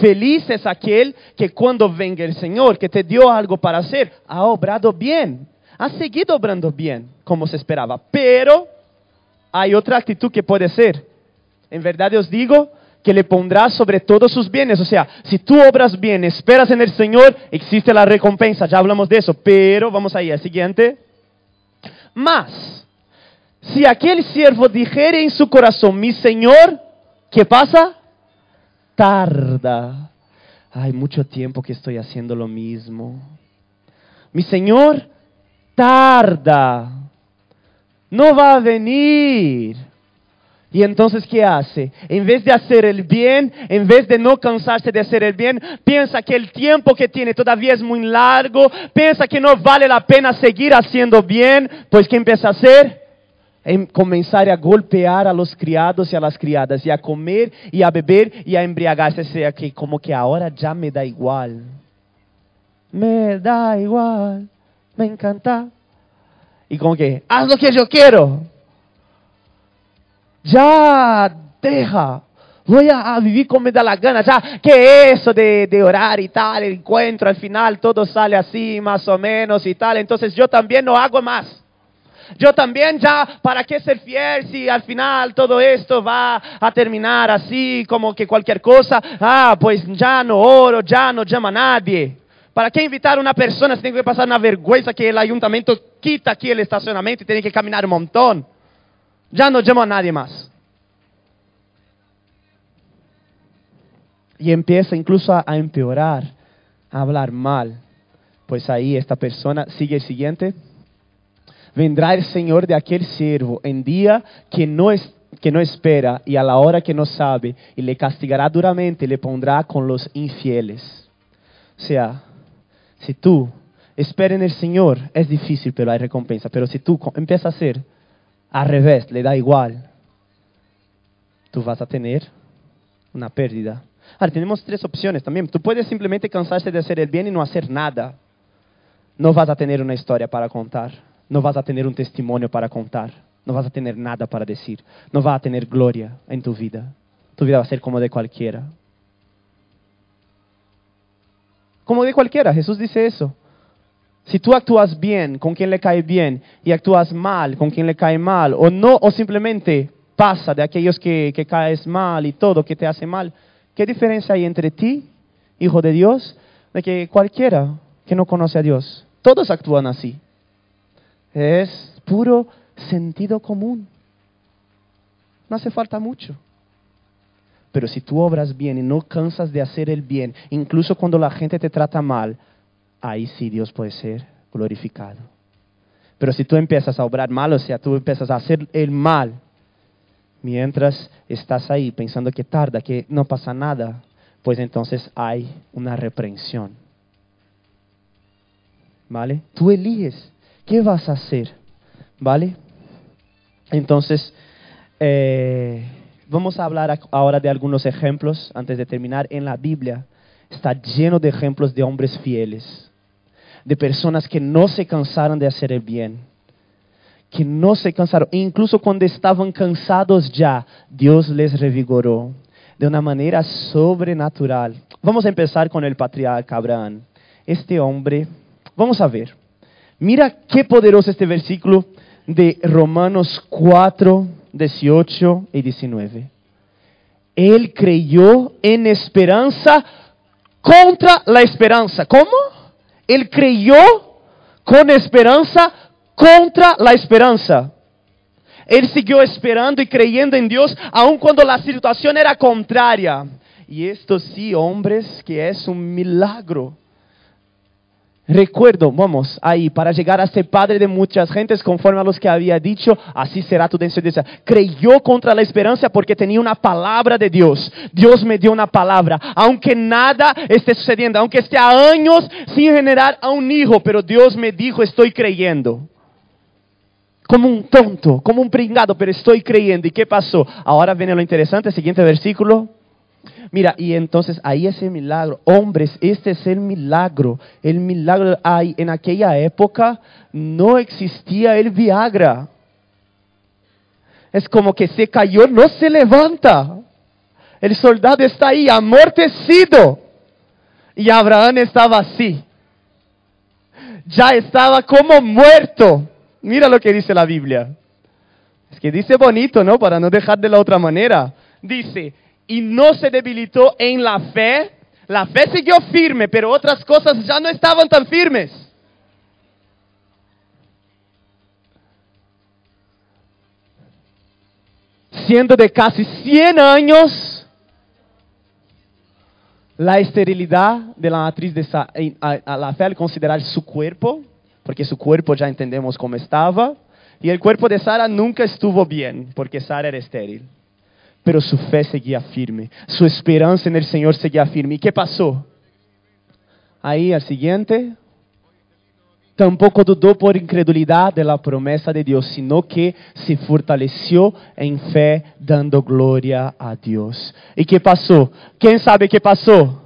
Feliz es aquel que cuando venga el Señor, que te dio algo para hacer, ha obrado bien, ha seguido obrando bien, como se esperaba. Pero hay otra actitud que puede ser. En verdad os digo que le pondrá sobre todos sus bienes. O sea, si tú obras bien, esperas en el Señor, existe la recompensa. Ya hablamos de eso. Pero vamos ahí al siguiente. Más, si aquel siervo dijere en su corazón, mi Señor, ¿qué pasa? Tarda. Hay mucho tiempo que estoy haciendo lo mismo. Mi Señor tarda. No va a venir. Y entonces, ¿qué hace? En vez de hacer el bien, en vez de no cansarse de hacer el bien, piensa que el tiempo que tiene todavía es muy largo, piensa que no vale la pena seguir haciendo bien, pues ¿qué empieza a hacer? Em comenzar a golpear a los criados y a las criadas, y a comer y a beber y a embriagarse, sea que como que ahora ya me da igual. Me da igual, me encanta. Y como que, haz lo que yo quiero. Ya deja, Voy a, vivir como me da la gana. Ya, ¿qué es eso de, de orar y tal? El encuentro, al final todo sale así, más o menos y tal. Entonces yo también no hago más. Yo también ya, ¿para qué ser fiel si al final todo esto va a terminar así como que cualquier cosa? Ah, pues ya no oro, ya no llama a nadie. ¿Para qué invitar a una persona si tiene que pasar una vergüenza que el ayuntamiento quita aquí el estacionamiento y tiene que caminar un montón? Ya no llamo a nadie más. Y empieza incluso a, a empeorar, a hablar mal. Pues ahí esta persona sigue el siguiente. Vendrá el Señor de aquel siervo en día que no, es, que no espera y a la hora que no sabe, y le castigará duramente y le pondrá con los infieles. O sea, si tú esperas en el Señor, es difícil, pero hay recompensa. Pero si tú empiezas a hacer al revés, le da igual, tú vas a tener una pérdida. Ahora, tenemos tres opciones también. Tú puedes simplemente cansarse de hacer el bien y no hacer nada. No vas a tener una historia para contar. No vas a tener un testimonio para contar. No vas a tener nada para decir. No vas a tener gloria en tu vida. Tu vida va a ser como de cualquiera. Como de cualquiera. Jesús dice eso. Si tú actúas bien con quien le cae bien y actúas mal con quien le cae mal, o no, o simplemente pasa de aquellos que, que caes mal y todo que te hace mal, ¿qué diferencia hay entre ti, hijo de Dios, de que cualquiera que no conoce a Dios? Todos actúan así. Es puro sentido común. No hace falta mucho. Pero si tú obras bien y no cansas de hacer el bien, incluso cuando la gente te trata mal, ahí sí Dios puede ser glorificado. Pero si tú empiezas a obrar mal, o sea, tú empiezas a hacer el mal, mientras estás ahí pensando que tarda, que no pasa nada, pues entonces hay una reprensión. ¿Vale? Tú eliges qué vas a hacer. ¿Vale? Entonces, eh, vamos a hablar ahora de algunos ejemplos antes de terminar. En la Biblia está lleno de ejemplos de hombres fieles, de personas que no se cansaron de hacer el bien, que no se cansaron, e incluso cuando estaban cansados ya, Dios les revigoró de una manera sobrenatural. Vamos a empezar con el patriarca Abraham. Este hombre, vamos a ver, mira qué poderoso este versículo de Romanos 4, 18 y 19. Él creyó en esperanza contra la esperanza. ¿Cómo? Él creyó con esperanza contra la esperanza. Él siguió esperando y creyendo en Dios aun cuando la situación era contraria. Y esto sí, hombres, que es un milagro. Recuerdo, vamos, ahí, para llegar a ser padre de muchas gentes, conforme a los que había dicho, así será tu descendencia. Creyó contra la esperanza porque tenía una palabra de Dios. Dios me dio una palabra. Aunque nada esté sucediendo, aunque esté a años sin generar a un hijo, pero Dios me dijo, estoy creyendo. Como un tonto, como un pringado, pero estoy creyendo. ¿Y qué pasó? Ahora viene lo interesante, siguiente versículo. Mira, y entonces ahí es el milagro. Hombres, este es el milagro. El milagro hay en aquella época no existía el Viagra. Es como que se cayó, no se levanta. El soldado está ahí amortecido. Y Abraham estaba así. Ya estaba como muerto. Mira lo que dice la Biblia. Es que dice bonito, ¿no? Para no dejar de la otra manera. Dice, y no se debilitó en la fe. La fe siguió firme, pero otras cosas ya no estaban tan firmes. Siendo de casi 100 años, la esterilidad de la matriz de Sa- en- a, a la fe al considerar su cuerpo, porque su cuerpo ya entendemos cómo estaba, y el cuerpo de Sara nunca estuvo bien, porque Sara era estéril. Pero su fe seguía firme, su esperanza en el Señor seguía firme. ¿Y qué pasó? Ahí al siguiente, tampoco dudó por incredulidad de la promesa de Dios, sino que se fortaleció en fe, dando gloria a Dios. ¿Y qué pasó? ¿Quién sabe qué pasó?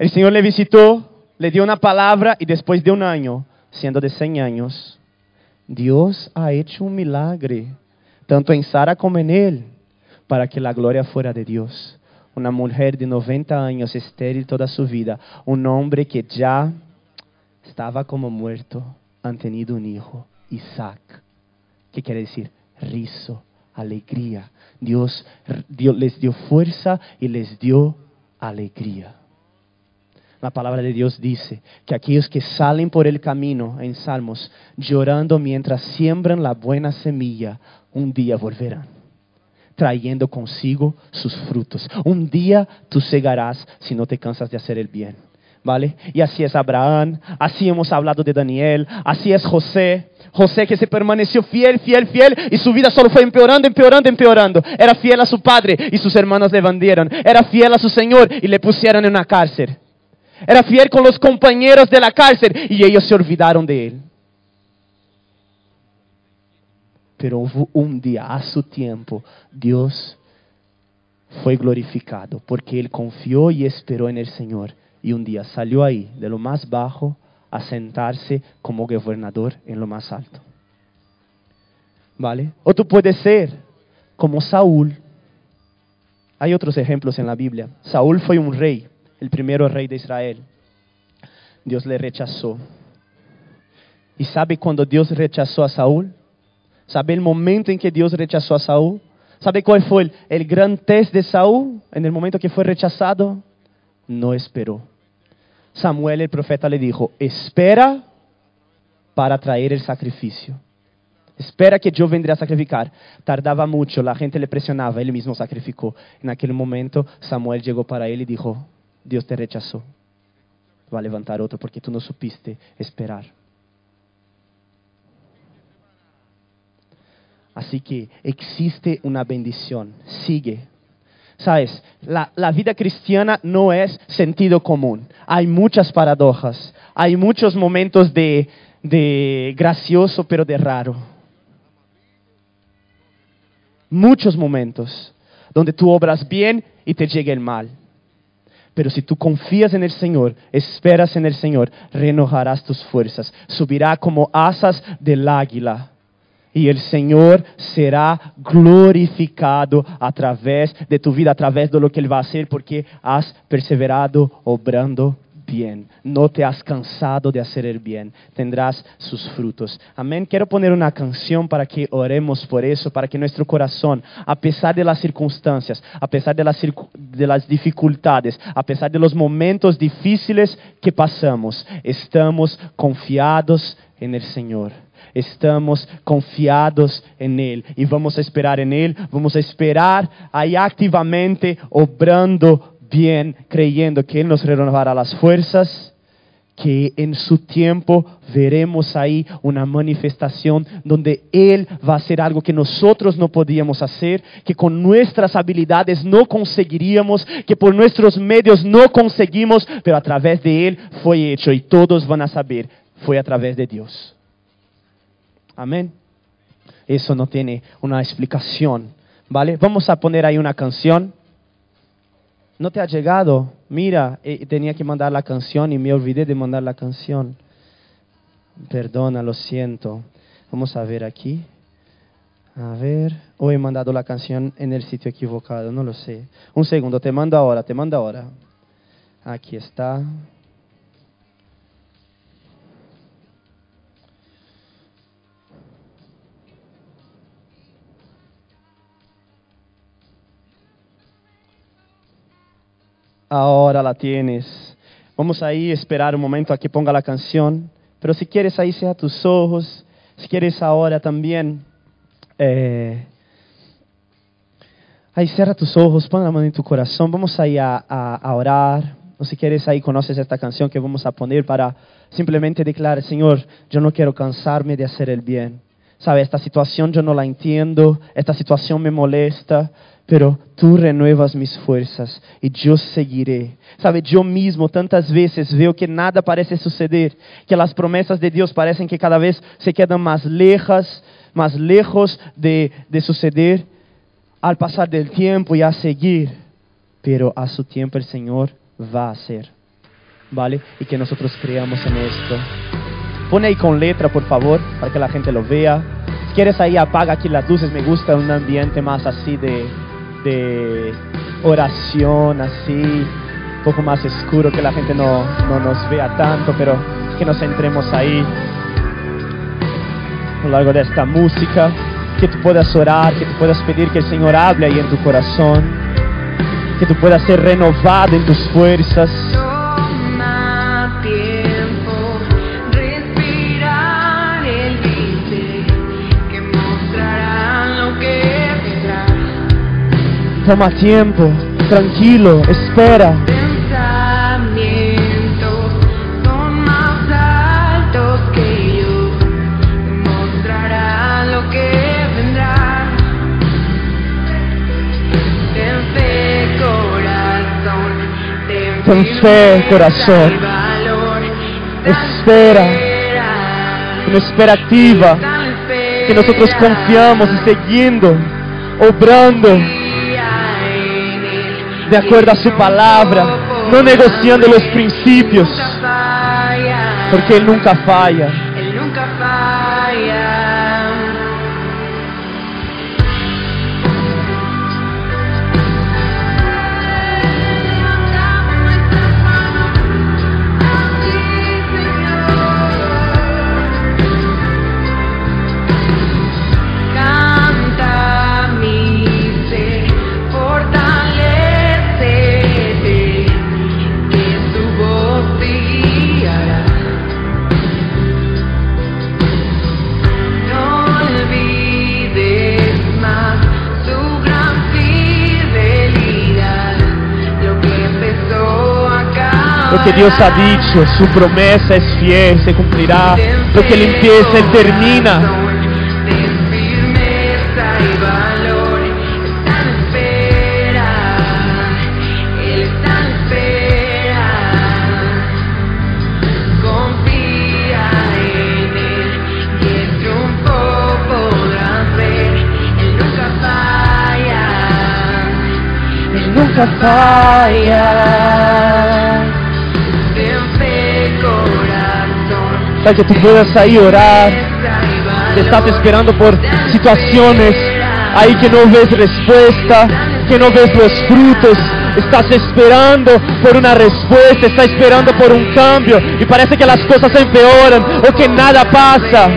El Señor le visitó, le dio una palabra y después de un año, siendo de 100 años, Dios ha hecho un milagre, tanto en Sara como en él. Para que la gloria fuera de Dios. Una mujer de 90 años, estéril toda su vida. Un hombre que ya estaba como muerto, han tenido un hijo, Isaac. ¿Qué quiere decir? Rizo, alegría. Dios, Dios les dio fuerza y les dio alegría. La palabra de Dios dice que aquellos que salen por el camino en Salmos llorando mientras siembran la buena semilla, un día volverán, trayendo consigo sus frutos. Un día tú cegarás si no te cansas de hacer el bien. ¿Vale? Y así es Abraham, así hemos hablado de Daniel, así es José, José que se permaneció fiel, fiel, fiel y su vida solo fue empeorando, empeorando, empeorando. Era fiel a su padre y sus hermanos le vendieron. Era fiel a su Señor y le pusieron en una cárcel. Era fiel con los compañeros de la cárcel y ellos se olvidaron de él. Pero hubo un día, a su tiempo, Dios fue glorificado porque él confió y esperó en el Señor. Y un día salió ahí, de lo más bajo, a sentarse como gobernador en lo más alto. ¿Vale? O tú puedes ser como Saúl. Hay otros ejemplos en la Biblia. Saúl fue un rey, el primero rey de Israel. Dios le rechazó. ¿Y sabe cuando Dios rechazó a Saúl? ¿Sabe el momento en que Dios rechazó a Saúl? ¿Sabe cuál fue el, el gran test de Saúl en el momento que fue rechazado? No esperó. Samuel el profeta le dijo, espera para traer el sacrificio. Espera que yo vendré a sacrificar. Tardaba mucho, la gente le presionaba, él mismo sacrificó. En aquel momento Samuel llegó para él y dijo, Dios te rechazó. Va a levantar otro porque tú no supiste esperar. Así que existe una bendición. Sigue Sabes, la, la, vida cristiana no es sentido común. Hay muchas paradojas, hay muchos momentos de, de gracioso pero de raro. Muchos momentos donde tú obras bien y te llega el mal. Pero si tú confías en el Señor, esperas en el Señor, renovarás tus fuerzas. Subirá como asas del águila y el Señor será glorificado a través de tu vida, a través de lo que Él va a hacer, porque has perseverado obrando bien. No te has cansado de hacer el bien. Tendrás sus frutos. Amén. Quiero poner una canción para que oremos por eso, para que nuestro corazón, a pesar de las circunstancias, a pesar de las, de las a pesar de los momentos difíciles que pasamos, estamos confiados en el Señor estamos confiados en Él y vamos a esperar en Él, vamos a esperar ahí activamente, obrando bien, creyendo que Él nos renovará las fuerzas que en su tiempo veremos ahí una manifestación donde Él va a hacer algo que nosotros no podíamos hacer, que con nuestras habilidades no conseguiríamos, que por nuestros medios no conseguimos, pero a través de Él fue hecho y todos van a saber, fue a través de Dios. Amén. Eso no tiene una explicación. ¿Vale? Vamos a poner ahí una canción. ¿No te ha llegado? Mira, eh, tenía que mandar la canción y me olvidé de mandar la canción. Perdona, lo siento. Vamos a ver aquí. A ver, o he mandado la canción en el sitio equivocado, no lo sé. Un segundo, te mando ahora, te mando ahora. Aquí está. Ahora la tienes. Vamos ahí a esperar un momento a que ponga la canción. Pero si quieres ahí sea tus ojos, si quieres ahora también, eh, ahí cierra tus ojos, pon la mano en tu corazón, vamos ahí a, a, orar. O si quieres ahí conoces esta canción que vamos a poner para simplemente declarar, Señor, yo no quiero cansarme de hacer el bien. Sabe, esta situación yo no la entiendo, esta situación me molesta, pero tú renuevas mis fuerzas y yo seguiré. Sabe, yo mismo tantas veces veo que nada parece suceder, que las promesas de Dios parecen que cada vez se quedan más lejas, más lejos de, de suceder al pasar del tiempo y a seguir. Pero a su tiempo el Señor va a hacer. ¿Vale? Y que nosotros creamos en esto. Pone ahí con letra, por favor, para que la gente lo vea. Si quieres ahí, apaga aquí las luces. Me gusta un ambiente más así de de oración así, un poco más oscuro, que la gente no, no nos vea tanto, pero que nos entremos ahí a lo largo de esta música, que tú puedas orar, que tú puedas pedir que el Señor hable ahí en tu corazón, que tú puedas ser renovado en tus fuerzas. Toma tiempo, tranquilo, espera. Pensamientos son más altos que yo, que mostrará lo que vendrá. Ten fe, corazón. Espera. Una espera activa, que nosotros confiamos y siguiendo, obrando de acuerdo a su palabra, no negociando los principios, porque Él nunca falla. Lo que Dios ha dicho, su promesa es fiel, se cumplirá. Lo que Él empieza, Él termina. Ten firmeza Para que tú puedas ahí orar. Estás esperando por situaciones ahí que no ves respuesta, que no ves los frutos. Estás esperando por una respuesta, estás esperando por un cambio y parece que las cosas empeoran o que nada pasa.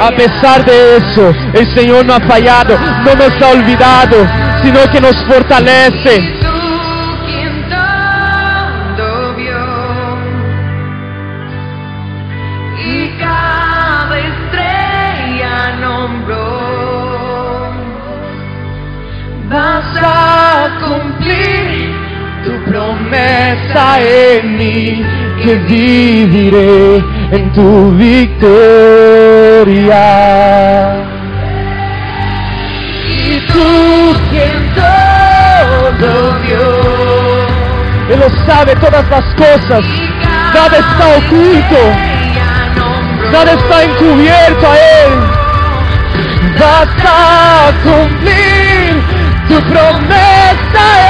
A pesar de eso, el Señor no ha fallado, no nos ha olvidado, sino que nos fortalece. En mí, que viviré en tu victoria. y tú quien todo vio. Él lo sabe todas las cosas, nada está oculto, nada está encubierto a Él. Vas a cumplir tu promesa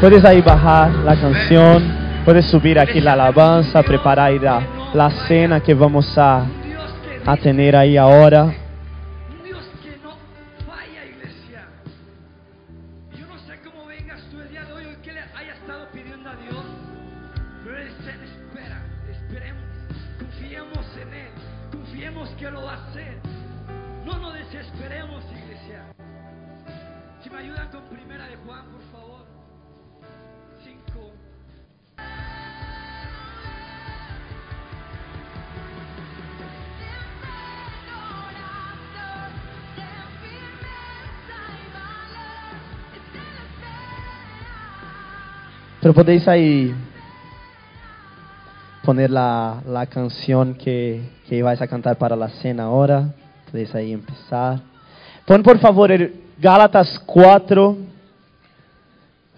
Puedes ahí bajar la canción, puedes subir aquí la alabanza, preparar la, la cena que vamos a, a tener ahí ahora. Pero podéis ahí poner la, la canción que, que vais a cantar para la cena ahora. Podéis ahí empezar. Pon por favor el Gálatas 4,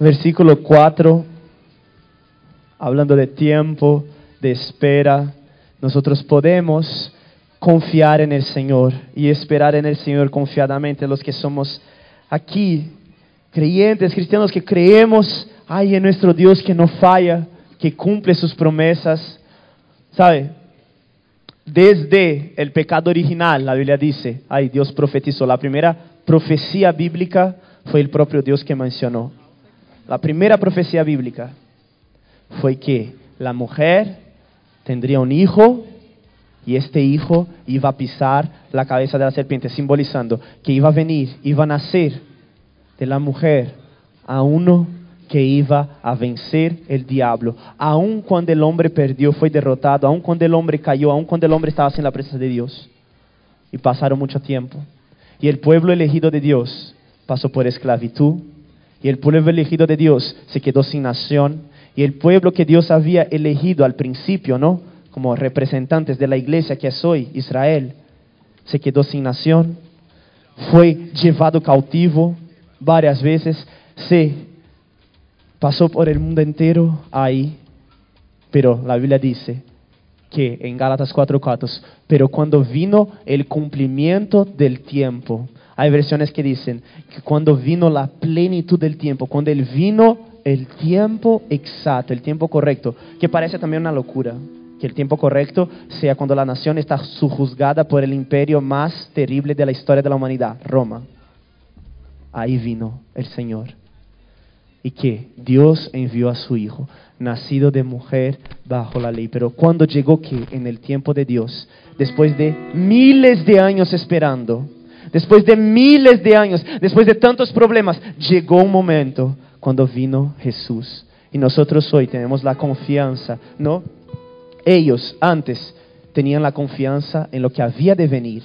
versículo 4, hablando de tiempo, de espera. Nosotros podemos confiar en el Señor y esperar en el Señor confiadamente los que somos aquí, creyentes, cristianos que creemos ay, en nuestro Dios que no falla, que cumple sus promesas. ¿Sabe? Desde el pecado original, la Biblia dice, ay, Dios profetizó. La primera profecía bíblica fue el propio Dios que mencionó. La primera profecía bíblica fue que la mujer tendría un hijo y este hijo iba a pisar la cabeza de la serpiente, simbolizando que iba a venir, iba a nacer de la mujer a uno que iba a vencer el diablo. Aun cuando el hombre perdió, fue derrotado, aun cuando el hombre cayó, aun cuando el hombre estaba sin la presencia de Dios. Y pasaron mucho tiempo. Y el pueblo elegido de Dios pasó por esclavitud. Y el pueblo elegido de Dios se quedó sin nación. Y el pueblo que Dios había elegido al principio, ¿no? Como representantes de la iglesia que es hoy, Israel, se quedó sin nación. Fue llevado cautivo varias veces. Se pasó por el mundo entero ahí, pero la Biblia dice que en Gálatas 4:4, pero cuando vino el cumplimiento del tiempo, hay versiones que dicen que cuando vino la plenitud del tiempo, cuando él vino el tiempo exacto, el tiempo correcto, que parece también una locura, que el tiempo correcto sea cuando la nación está sujuzgada por el imperio más terrible de la historia de la humanidad, Roma. Ahí vino el Señor y que Dios envió a su Hijo, nacido de mujer bajo la ley. Pero cuando llegó que en el tiempo de Dios, después de miles de años esperando, después de miles de años, después de tantos problemas, llegó un momento cuando vino Jesús. Y nosotros hoy tenemos la confianza, ¿no? Ellos antes tenían la confianza en lo que había de venir.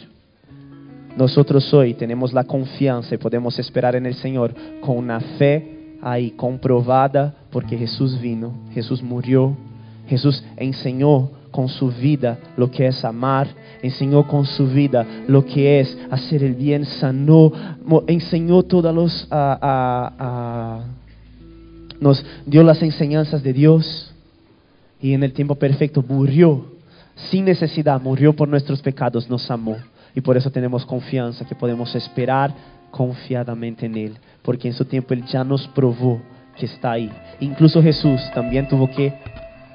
Nosotros hoy tenemos la confianza y podemos esperar en el Señor con una fe ahí comprobada porque Jesús vino, Jesús murió, Jesús enseñó con su vida lo que es amar, enseñó con su vida lo que es hacer el bien, sanó, enseñó todos los, nos dio las enseñanzas de Dios y en el tiempo perfecto murió sin necesidad, murió por nuestros pecados, nos amó y por eso tenemos confianza que podemos esperar confiadamente en Él, porque en su tiempo Él ya nos probó que está ahí. Incluso Jesús también tuvo que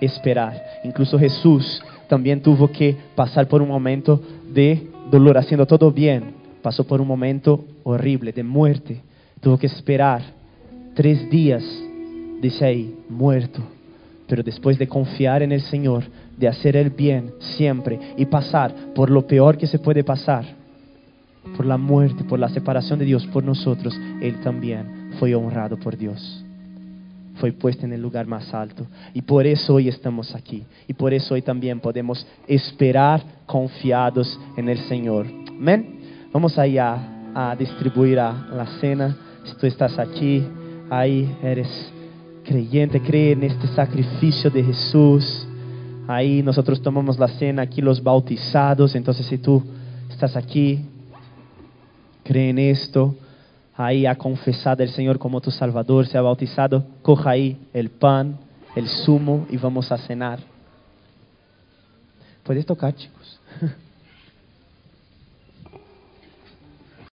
esperar, incluso Jesús también tuvo que pasar por un momento de dolor, haciendo todo bien, pasó por un momento horrible de muerte, tuvo que esperar tres días, dice ahí, muerto, pero después de confiar en el Señor, de hacer el bien siempre y pasar por lo peor que se puede pasar, por la muerte, por la separación de Dios por nosotros, Él también fue honrado por Dios. Fue puesto en el lugar más alto. Y por eso hoy estamos aquí. Y por eso hoy también podemos esperar confiados en el Señor. Amén. Vamos allá a distribuir a la cena. Si tú estás aquí, ahí eres creyente, cree en este sacrificio de Jesús. Ahí nosotros tomamos la cena, aquí los bautizados. Entonces si tú estás aquí, cree en esto, ahí ha confesado el Señor como tu Salvador, se ha bautizado, coja ahí el pan, el zumo y vamos a cenar. Puedes tocar, chicos.